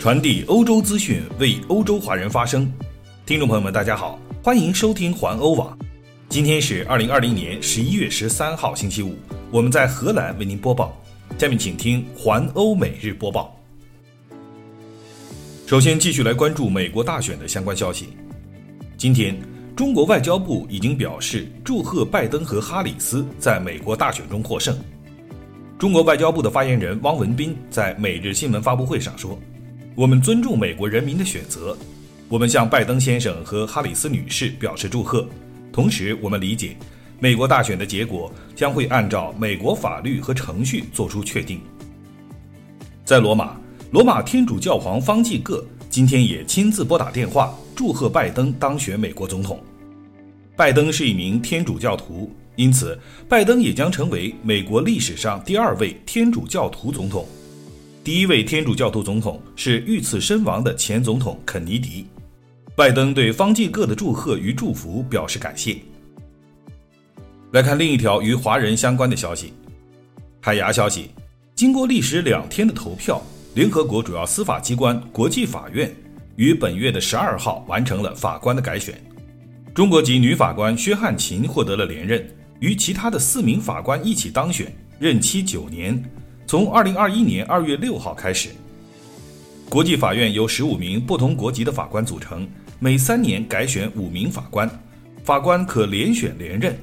传递欧洲资讯，为欧洲华人发声。听众朋友们，大家好，欢迎收听环欧网。今天是二零二零年十一月十三号，星期五。我们在荷兰为您播报。下面请听环欧每日播报。首先，继续来关注美国大选的相关消息。今天，中国外交部已经表示祝贺拜登和哈里斯在美国大选中获胜。中国外交部的发言人汪文斌在每日新闻发布会上说：“我们尊重美国人民的选择，我们向拜登先生和哈里斯女士表示祝贺。同时，我们理解美国大选的结果将会按照美国法律和程序作出确定。”在罗马，罗马天主教皇方济各今天也亲自拨打电话祝贺拜登当选美国总统。拜登是一名天主教徒。因此，拜登也将成为美国历史上第二位天主教徒总统。第一位天主教徒总统是遇刺身亡的前总统肯尼迪。拜登对方济各的祝贺与祝福表示感谢。来看另一条与华人相关的消息：海牙消息，经过历时两天的投票，联合国主要司法机关国际法院于本月的十二号完成了法官的改选。中国籍女法官薛汉琴获得了连任。与其他的四名法官一起当选，任期九年，从二零二一年二月六号开始。国际法院由十五名不同国籍的法官组成，每三年改选五名法官，法官可连选连任。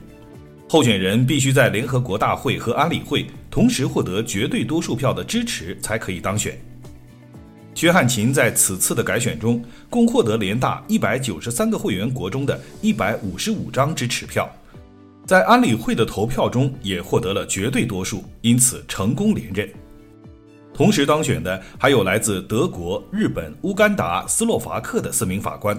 候选人必须在联合国大会和安理会同时获得绝对多数票的支持才可以当选。薛汉琴在此次的改选中，共获得联大一百九十三个会员国中的一百五十五张支持票。在安理会的投票中也获得了绝对多数，因此成功连任。同时当选的还有来自德国、日本、乌干达、斯洛伐克的四名法官。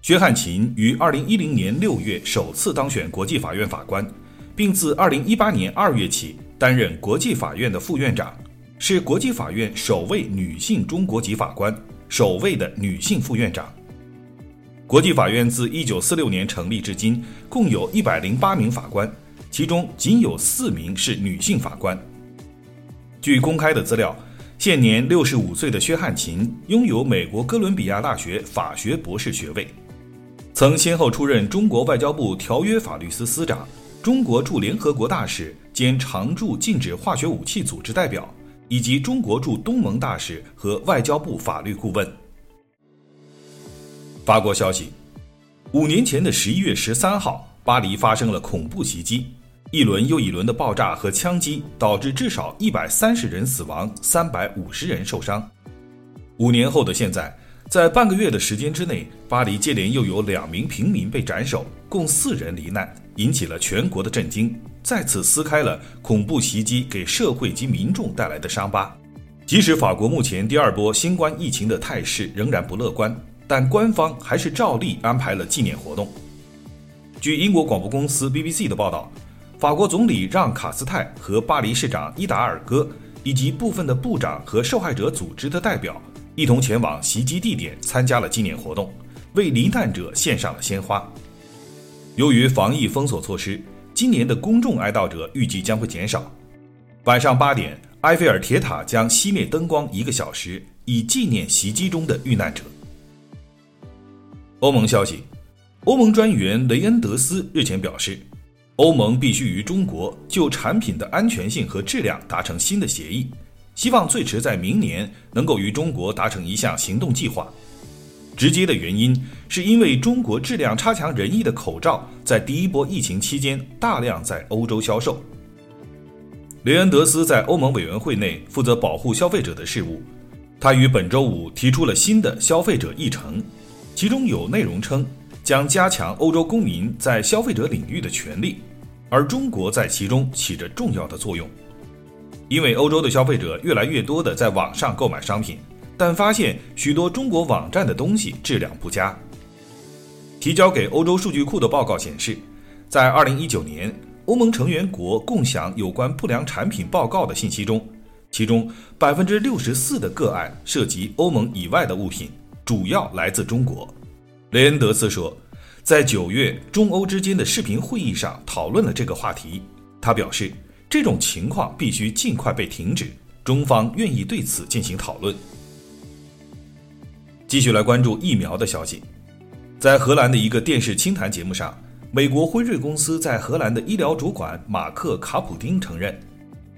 薛汉琴于二零一零年六月首次当选国际法院法官，并自二零一八年二月起担任国际法院的副院长，是国际法院首位女性中国籍法官，首位的女性副院长。国际法院自一九四六年成立至今，共有一百零八名法官，其中仅有四名是女性法官。据公开的资料，现年六十五岁的薛汉琴拥有美国哥伦比亚大学法学博士学位，曾先后出任中国外交部条约法律司司长、中国驻联合国大使兼常驻禁止化学武器组织代表，以及中国驻东盟大使和外交部法律顾问。法国消息，五年前的十一月十三号，巴黎发生了恐怖袭击，一轮又一轮的爆炸和枪击导致至少一百三十人死亡，三百五十人受伤。五年后的现在，在半个月的时间之内，巴黎接连又有两名平民被斩首，共四人罹难，引起了全国的震惊，再次撕开了恐怖袭击给社会及民众带来的伤疤。即使法国目前第二波新冠疫情的态势仍然不乐观。但官方还是照例安排了纪念活动。据英国广播公司 BBC 的报道，法国总理让·卡斯泰和巴黎市长伊达尔戈以及部分的部长和受害者组织的代表一同前往袭击地点参加了纪念活动，为罹难者献上了鲜花。由于防疫封锁措施，今年的公众哀悼者预计将会减少。晚上八点，埃菲尔铁塔将熄灭灯光一个小时，以纪念袭击中的遇难者。欧盟消息，欧盟专员雷恩德斯日前表示，欧盟必须与中国就产品的安全性和质量达成新的协议，希望最迟在明年能够与中国达成一项行动计划。直接的原因是因为中国质量差强人意的口罩在第一波疫情期间大量在欧洲销售。雷恩德斯在欧盟委员会内负责保护消费者的事务，他于本周五提出了新的消费者议程。其中有内容称将加强欧洲公民在消费者领域的权利，而中国在其中起着重要的作用。因为欧洲的消费者越来越多的在网上购买商品，但发现许多中国网站的东西质量不佳。提交给欧洲数据库的报告显示，在2019年，欧盟成员国共享有关不良产品报告的信息中，其中64%的个案涉及欧盟以外的物品。主要来自中国，雷恩德斯说，在九月中欧之间的视频会议上讨论了这个话题。他表示，这种情况必须尽快被停止，中方愿意对此进行讨论。继续来关注疫苗的消息，在荷兰的一个电视清谈节目上，美国辉瑞公司在荷兰的医疗主管马克·卡普丁承认，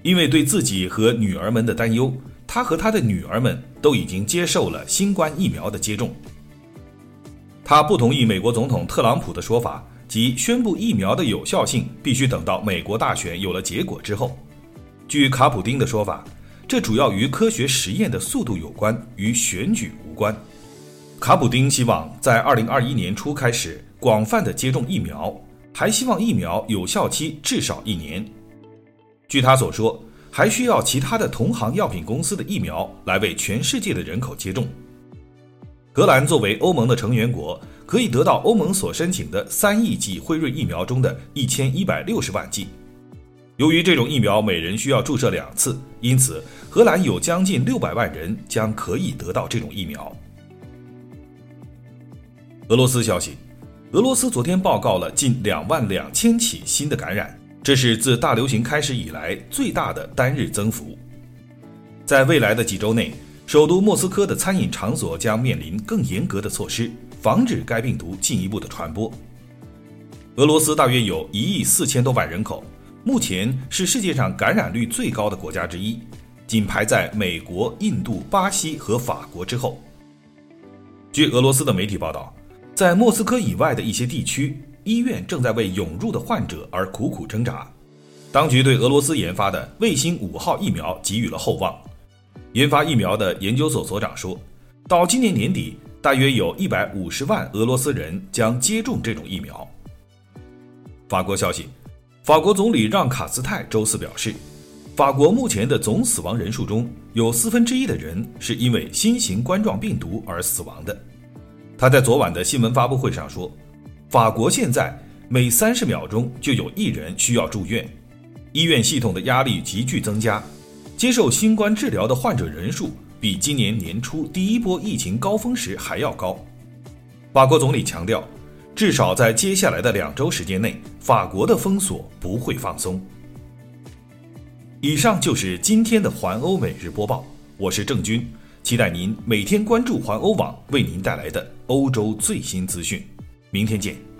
因为对自己和女儿们的担忧，他和他的女儿们都已经接受了新冠疫苗的接种。他不同意美国总统特朗普的说法，即宣布疫苗的有效性必须等到美国大选有了结果之后。据卡普丁的说法，这主要与科学实验的速度有关，与选举无关。卡普丁希望在二零二一年初开始广泛的接种疫苗，还希望疫苗有效期至少一年。据他所说，还需要其他的同行药品公司的疫苗来为全世界的人口接种。荷兰作为欧盟的成员国，可以得到欧盟所申请的三亿剂辉瑞疫苗中的一千一百六十万剂。由于这种疫苗每人需要注射两次，因此荷兰有将近六百万人将可以得到这种疫苗。俄罗斯消息，俄罗斯昨天报告了近两万两千起新的感染，这是自大流行开始以来最大的单日增幅。在未来的几周内，首都莫斯科的餐饮场所将面临更严格的措施，防止该病毒进一步的传播。俄罗斯大约有一亿四千多万人口，目前是世界上感染率最高的国家之一，仅排在美国、印度、巴西和法国之后。据俄罗斯的媒体报道。在莫斯科以外的一些地区，医院正在为涌入的患者而苦苦挣扎。当局对俄罗斯研发的卫星五号疫苗给予了厚望。研发疫苗的研究所所长说，到今年年底，大约有一百五十万俄罗斯人将接种这种疫苗。法国消息，法国总理让·卡斯泰周四表示，法国目前的总死亡人数中有四分之一的人是因为新型冠状病毒而死亡的。他在昨晚的新闻发布会上说：“法国现在每三十秒钟就有一人需要住院，医院系统的压力急剧增加，接受新冠治疗的患者人数比今年年初第一波疫情高峰时还要高。”法国总理强调，至少在接下来的两周时间内，法国的封锁不会放松。以上就是今天的环欧每日播报，我是郑军。期待您每天关注环欧网为您带来的欧洲最新资讯，明天见。